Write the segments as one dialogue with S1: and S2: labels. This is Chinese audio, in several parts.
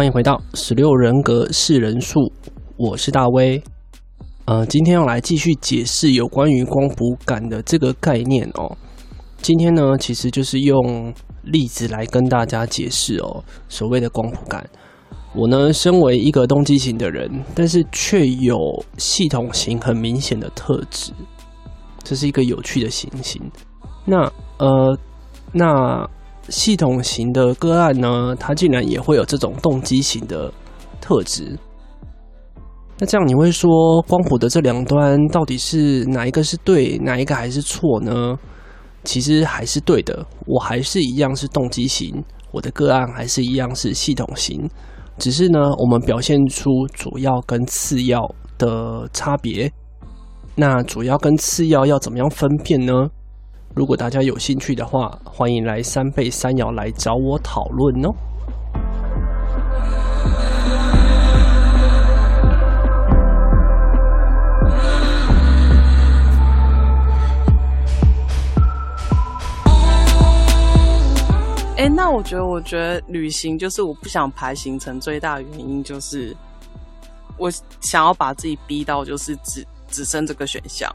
S1: 欢迎回到十六人格四人数，我是大威。呃，今天要来继续解释有关于光谱感的这个概念哦。今天呢，其实就是用例子来跟大家解释哦，所谓的光谱感。我呢，身为一个动机型的人，但是却有系统型很明显的特质，这是一个有趣的行星。那呃，那。系统型的个案呢，它竟然也会有这种动机型的特质。那这样你会说，光谱的这两端到底是哪一个是对，哪一个还是错呢？其实还是对的，我还是一样是动机型，我的个案还是一样是系统型，只是呢，我们表现出主要跟次要的差别。那主要跟次要要怎么样分辨呢？如果大家有兴趣的话，欢迎来三倍三爻来找我讨论哦。
S2: 哎，那我觉得，我觉得旅行就是我不想排行程最大的原因，就是我想要把自己逼到就是只只剩这个选项。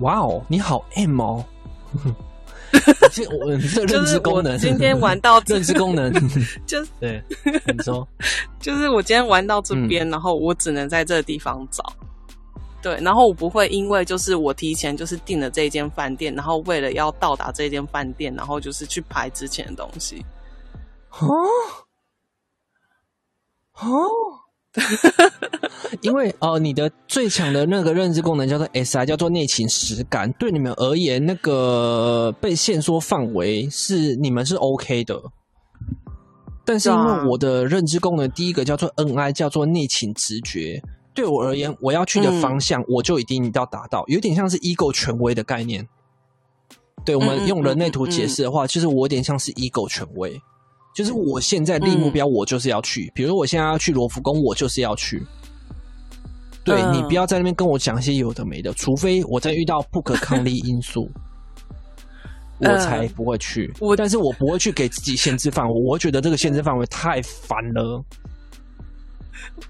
S1: 哇哦，你好 M 哦！我这认知功能，
S2: 今天玩到
S1: 认知功能，
S2: 就是
S1: 对你说，
S2: 就是我今天玩到这边，嗯、然后我只能在这个地方找。对，然后我不会因为就是我提前就是订了这间饭店，然后为了要到达这间饭店，然后就是去排之前的东西。哦
S1: 哦。因为哦、呃，你的最强的那个认知功能叫做 SI，叫做内情实感。对你们而言，那个被限缩范围是你们是 OK 的。但是因为我的认知功能第一个叫做 NI，叫做内情直觉。对我而言，我要去的方向，嗯、我就一定要达到，有点像是 ego 权威的概念。对，我们用人类图解释的话，其实、我有点像是 ego 权威。就是我现在立目标，我就是要去。嗯、比如说，我现在要去罗浮宫，我就是要去。对、嗯、你不要在那边跟我讲一些有的没的，除非我在遇到不可抗力因素，嗯、我才不会去。我但是我不会去给自己限制范围，我会觉得这个限制范围太烦了。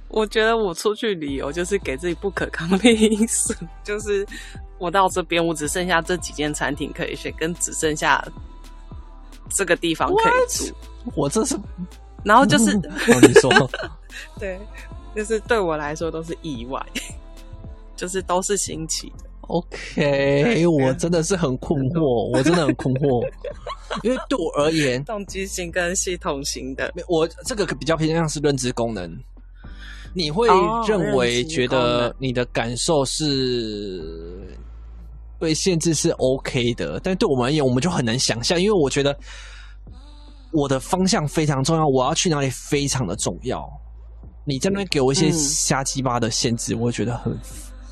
S2: 我觉得我出去旅游就是给自己不可抗力因素，就是我到这边，我只剩下这几间餐厅可以选，跟只剩下。这个地方可以住，
S1: 我这是，
S2: 然后就是，
S1: 哦、你说，
S2: 对，就是对我来说都是意外，就是都是新奇的。
S1: OK，我真的是很困惑，我真的很困惑，因为对我而言，
S2: 动机型跟系统型的，
S1: 我这个比较偏向是认知功能。你会认为觉得你的感受是？被限制是 OK 的，但对我们而言，我们就很难想象，因为我觉得我的方向非常重要，我要去哪里非常的重要。你在那边给我一些瞎鸡巴的限制，嗯、我会觉得很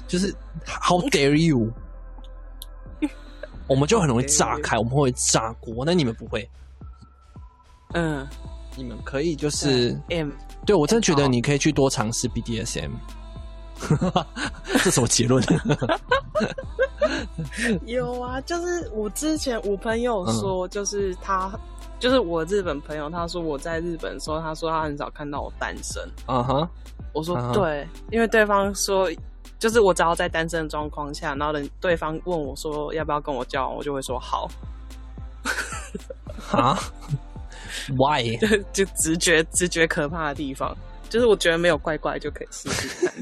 S1: 就是 How dare you？我们就很容易炸 开，我们会炸锅，那你们不会。嗯，你们可以就是，M，对我真的觉得你可以去多尝试 BDSM。这什么结论？
S2: 有啊，就是我之前我朋友说，就是他，嗯、就是我日本朋友，他说我在日本的时候，他说他很少看到我单身。啊哈、uh，huh. 我说、uh huh. 对，因为对方说，就是我只要在单身的状况下，然后等对方问我说要不要跟我交往，我就会说好。
S1: 啊？Why？
S2: 就直觉，直觉可怕的地方，就是我觉得没有怪怪就可以试试看。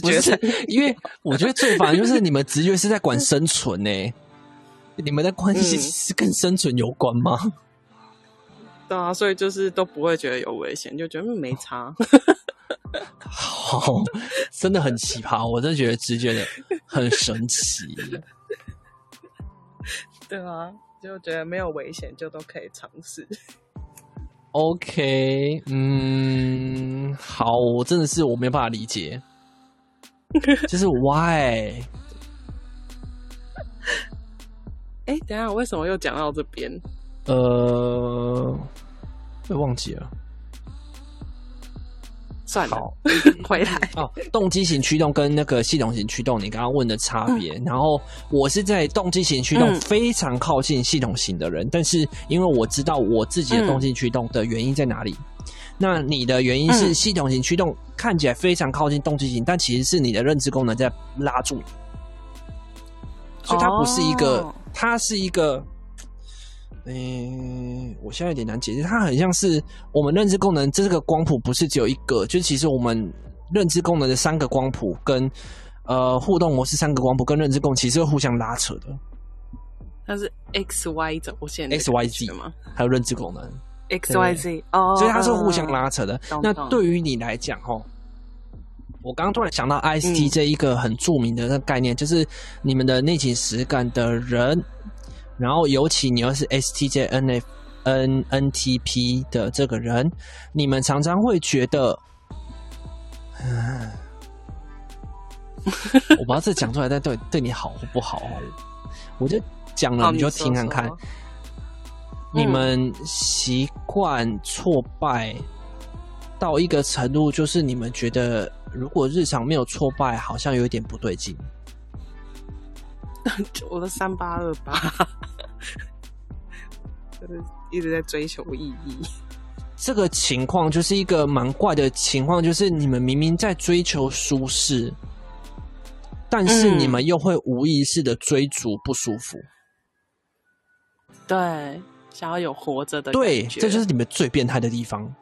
S1: 不是，因为我觉得最烦就是你们直觉是在管生存呢、欸，你们的关系是跟生存有关吗？嗯、
S2: 对啊，所以就是都不会觉得有危险，就觉得没差。
S1: 好，真的很奇葩，我真的觉得直觉的很神奇。
S2: 对啊，就觉得没有危险，就都可以尝试。
S1: OK，嗯，好，我真的是我没办法理解。就是 why？
S2: 哎、欸，等一下，为什么又讲到这边？
S1: 呃，会忘记了。
S2: 算了，回来
S1: 哦。动机型驱动跟那个系统型驱动，你刚刚问的差别。嗯、然后我是在动机型驱动非常靠近系统型的人，嗯、但是因为我知道我自己的动机驱动的原因在哪里。嗯、那你的原因是系统型驱动看起来非常靠近动机型，但其实是你的认知功能在拉住你，所以它不是一个，哦、它是一个。嗯、欸，我现在有点难解释，它很像是我们认知功能，这个光谱不是只有一个，就是其实我们认知功能的三个光谱跟呃互动模式三个光谱跟认知功能其实会互相拉扯的。
S2: 它是 X Y 轴线
S1: ，X Y Z 吗？还有认知功能
S2: X Y Z 哦，
S1: 所以它是互相拉扯的。那对于你来讲，哦，我刚刚突然想到 I S T 这一个很著名的那个概念，嗯、就是你们的内倾实感的人。然后，尤其你要是 STJNF N NTP 的这个人，你们常常会觉得，嗯，我不知道这讲出来，但对对你好或不好，我就讲了，你就听看看。你们习惯挫败到一个程度，就是你们觉得，如果日常没有挫败，好像有一点不对劲。
S2: 我的三八二八，就是一直在追求意义。
S1: 这个情况就是一个蛮怪的情况，就是你们明明在追求舒适，但是你们又会无意识的追逐不舒服。
S2: 对，想要有活着的。
S1: 对，这就是你们最变态的地方，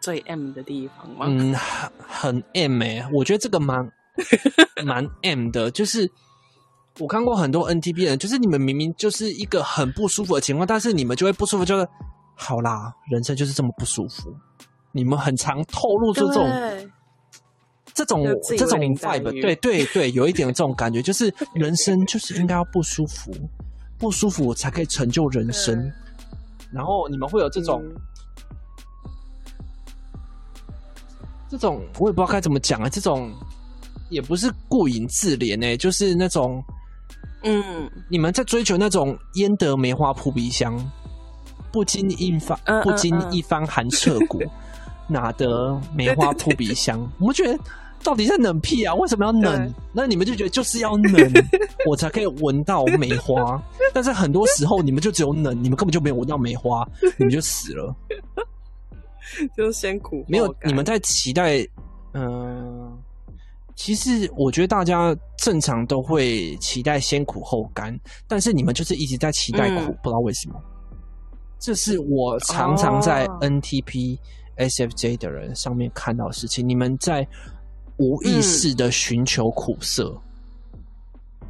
S2: 最 M 的地方吗？
S1: 嗯，很很 M 哎、欸，我觉得这个蛮。蛮 M 的，就是我看过很多 NTP 人，就是你们明明就是一个很不舒服的情况，但是你们就会不舒服，就是好啦，人生就是这么不舒服。你们很常透露出这种对这种这种 vibe，对 对对，有一点这种感觉，就是人生就是应该要不舒服，不舒服才可以成就人生。对然后你们会有这种。嗯这种我也不知道该怎么讲啊，这种。也不是顾影自怜诶，就是那种，嗯，你们在追求那种焉得梅花扑鼻香，不经一番不经一番寒彻骨，哪得梅花扑鼻香？我们觉得到底在冷屁啊？为什么要冷？那你们就觉得就是要冷，我才可以闻到梅花。但是很多时候你们就只有冷，你们根本就没有闻到梅花，你们就死了。
S2: 就是先苦，
S1: 没有你们在期待，嗯、呃。其实我觉得大家正常都会期待先苦后甘，但是你们就是一直在期待苦，嗯、不知道为什么。这是我常常在 NTP SFJ 的人上面看到的事情。哦、你们在无意识的寻求苦涩。
S2: 嗯、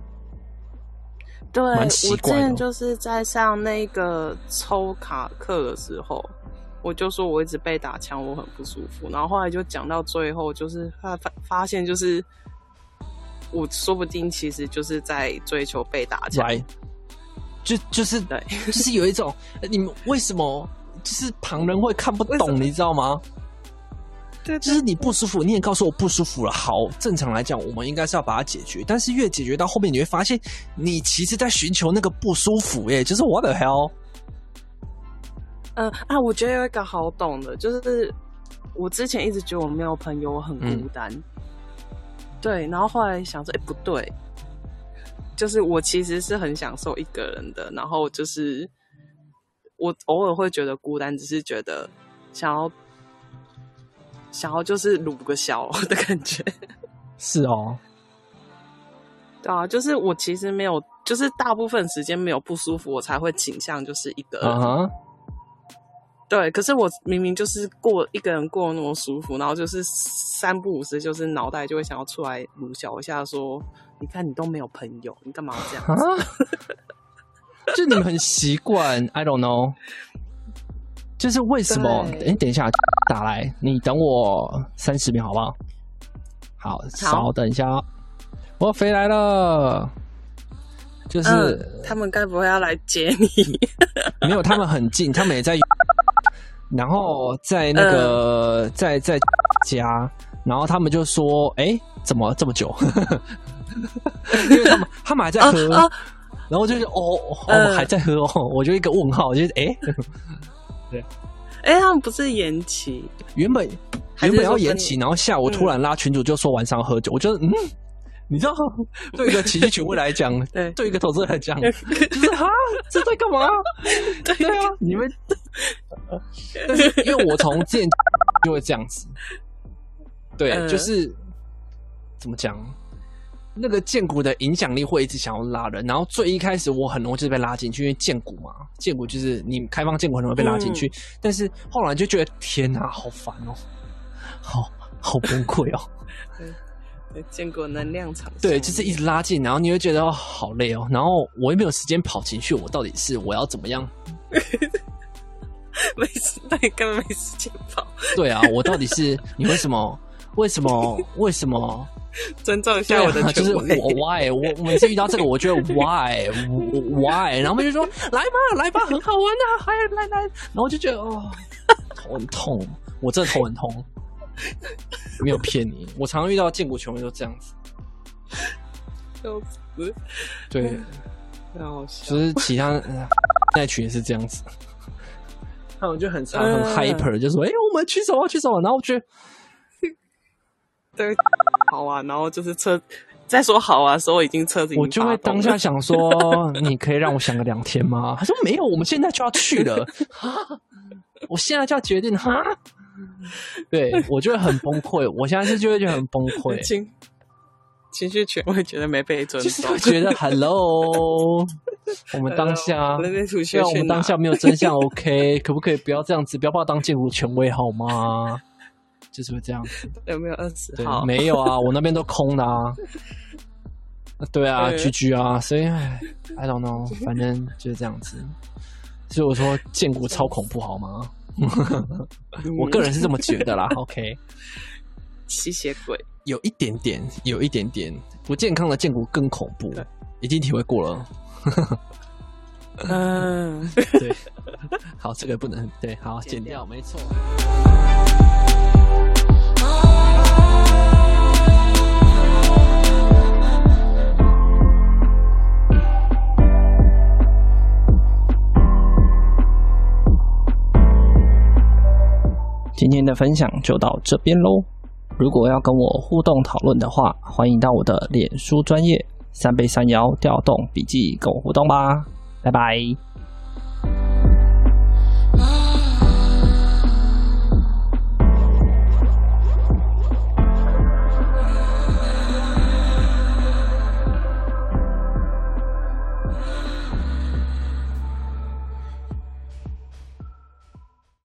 S2: 对。我之前就是在上那个抽卡课的时候。我就说我一直被打枪，我很不舒服。然后后来就讲到最后，就是发发发现，就是我说不定其实就是在追求被打枪，right.
S1: 就就是对，就是有一种 你们为什么就是旁人会看不懂，你知道吗？对，就是你不舒服，你也告诉我不舒服了。好，正常来讲，我们应该是要把它解决。但是越解决到后面，你会发现你其实在寻求那个不舒服耶，就是 what the hell。
S2: 嗯、呃、啊，我觉得有一个好懂的，就是我之前一直觉得我没有朋友，我很孤单。嗯、对，然后后来想说，哎、欸，不对，就是我其实是很享受一个人的。然后就是我偶尔会觉得孤单，只是觉得想要想要就是撸个小 的感觉。
S1: 是哦，
S2: 对啊，就是我其实没有，就是大部分时间没有不舒服，我才会倾向就是一个人。Uh huh. 对，可是我明明就是过一个人过那么舒服，然后就是三不五时，就是脑袋就会想要出来鲁小一下，说：“你看你都没有朋友，你干嘛要这样子？”
S1: 就你们很习惯，I don't know，就是为什么？哎对，等一下打来，你等我三十秒好不好？好，稍等一下，好我回来了。就是、嗯、
S2: 他们该不会要来接你？
S1: 没有，他们很近，他们也在。然后在那个、呃、在在家，然后他们就说：“哎，怎么这么久？” 因为他们他们还在喝，然后就是哦，我们、还在喝哦，我就一个问号，就是哎，对，
S2: 哎，他们不是延期，
S1: 原本原本要延期，然后下午突然拉群主就说晚上喝酒，我觉得嗯。你知道，对一个奇迹群会来讲，对，对一个投资人来讲，就是啊，这在干嘛？对。对啊，你们，但是因为我从见就会这样子，对，呃、就是怎么讲，那个建股的影响力会一直想要拉人，然后最一开始我很容易就是被拉进去，因为建股嘛，建股就是你开放建股很容易被拉进去，嗯、但是后来就觉得天哪，好烦哦，好好崩溃哦。
S2: 见过能量场，
S1: 对，就是一直拉近，然后你会觉得哦，好累哦，然后我又没有时间跑情绪，我到底是我要怎么样？
S2: 没时，对，根本没时间跑。
S1: 对啊，我到底是你为什么？为什么？为什么？
S2: 尊重一下我的、啊，
S1: 就是我 why？我我每次遇到这个，我觉得 why why？然后我们就说来吧，来吧，很好玩啊，还来来，然后我就觉得哦，头很痛，我真的头很痛。没有骗你，我常常遇到建股球员都这样子，
S2: 笑死。
S1: 对，
S2: 太好笑。
S1: 就是其他那群也是这样子，那我就很常很 hyper，就说：“哎，我们举手啊，举手啊！”然后我觉得，
S2: 对，好啊。然后就是车在说好啊，说已经车子，
S1: 我就会当下想说：“ 你可以让我想个两天吗？”他说：“没有，我们现在就要去了。”我现在就要决定哈。对，我就会很崩溃，我现在是就会觉得很崩溃，
S2: 情情绪全会觉得没被尊重，
S1: 就是会觉得 Hello，我们当下，虽然我们当下没有真相，OK，可不可以不要这样子，不要把我当建股权威好吗？就是会这样子，
S2: 有没有二十
S1: 号？没有啊，我那边都空的啊。对啊居居啊，所以 I don't know，反正就是这样子。所以我说建国超恐怖好吗？我个人是这么觉得啦，OK。
S2: 吸血鬼
S1: 有一点点，有一点点不健康的建国更恐怖，已经体会过了。嗯，对，好，这个不能对，好，剪掉，没错。
S3: 今天的分享就到这边喽。如果要跟我互动讨论的话，欢迎到我的脸书专业三倍三爻调动笔记跟我互动吧。拜拜。